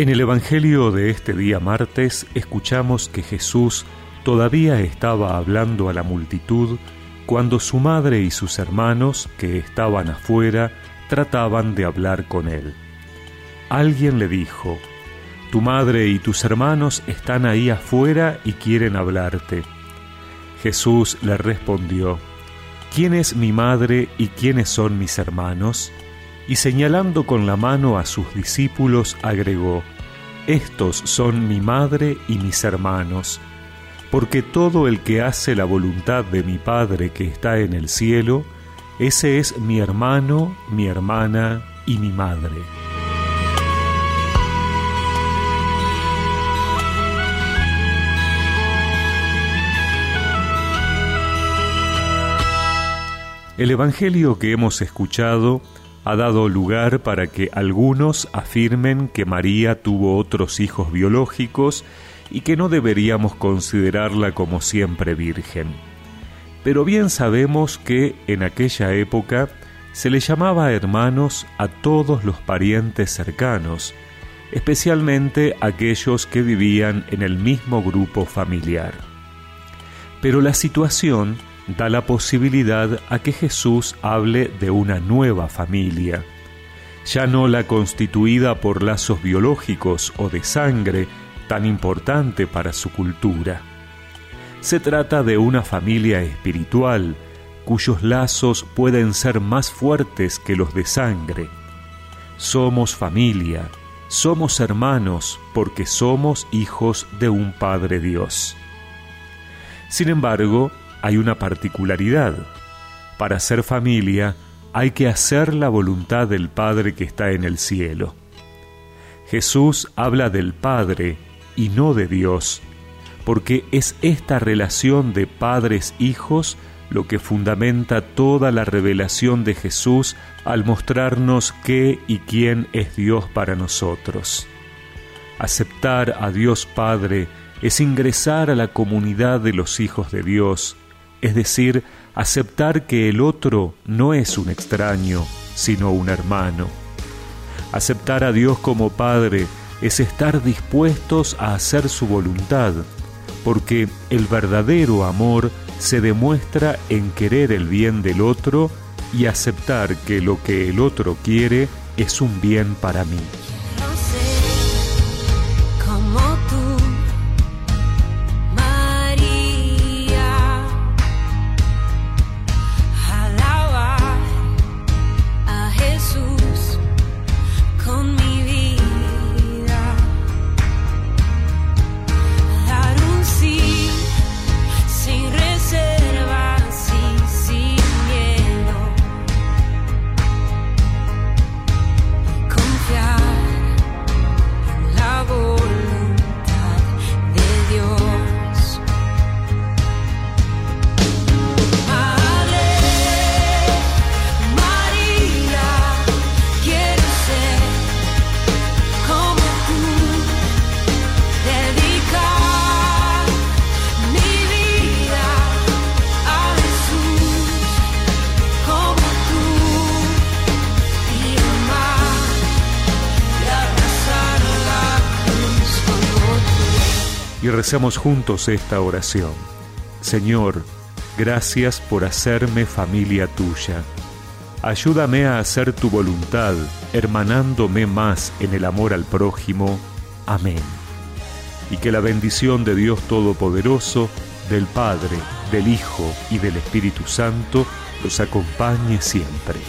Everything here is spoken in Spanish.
En el Evangelio de este día martes escuchamos que Jesús todavía estaba hablando a la multitud cuando su madre y sus hermanos, que estaban afuera, trataban de hablar con él. Alguien le dijo, Tu madre y tus hermanos están ahí afuera y quieren hablarte. Jesús le respondió, ¿Quién es mi madre y quiénes son mis hermanos? Y señalando con la mano a sus discípulos, agregó, Estos son mi madre y mis hermanos, porque todo el que hace la voluntad de mi Padre que está en el cielo, ese es mi hermano, mi hermana y mi madre. El Evangelio que hemos escuchado ha dado lugar para que algunos afirmen que María tuvo otros hijos biológicos y que no deberíamos considerarla como siempre virgen. Pero bien sabemos que en aquella época se le llamaba hermanos a todos los parientes cercanos, especialmente aquellos que vivían en el mismo grupo familiar. Pero la situación da la posibilidad a que Jesús hable de una nueva familia, ya no la constituida por lazos biológicos o de sangre tan importante para su cultura. Se trata de una familia espiritual cuyos lazos pueden ser más fuertes que los de sangre. Somos familia, somos hermanos porque somos hijos de un Padre Dios. Sin embargo, hay una particularidad. Para ser familia hay que hacer la voluntad del Padre que está en el cielo. Jesús habla del Padre y no de Dios, porque es esta relación de padres-hijos lo que fundamenta toda la revelación de Jesús al mostrarnos qué y quién es Dios para nosotros. Aceptar a Dios Padre es ingresar a la comunidad de los hijos de Dios, es decir, aceptar que el otro no es un extraño, sino un hermano. Aceptar a Dios como Padre es estar dispuestos a hacer su voluntad, porque el verdadero amor se demuestra en querer el bien del otro y aceptar que lo que el otro quiere es un bien para mí. Y recemos juntos esta oración. Señor, gracias por hacerme familia tuya. Ayúdame a hacer tu voluntad, hermanándome más en el amor al prójimo. Amén. Y que la bendición de Dios Todopoderoso, del Padre, del Hijo y del Espíritu Santo los acompañe siempre.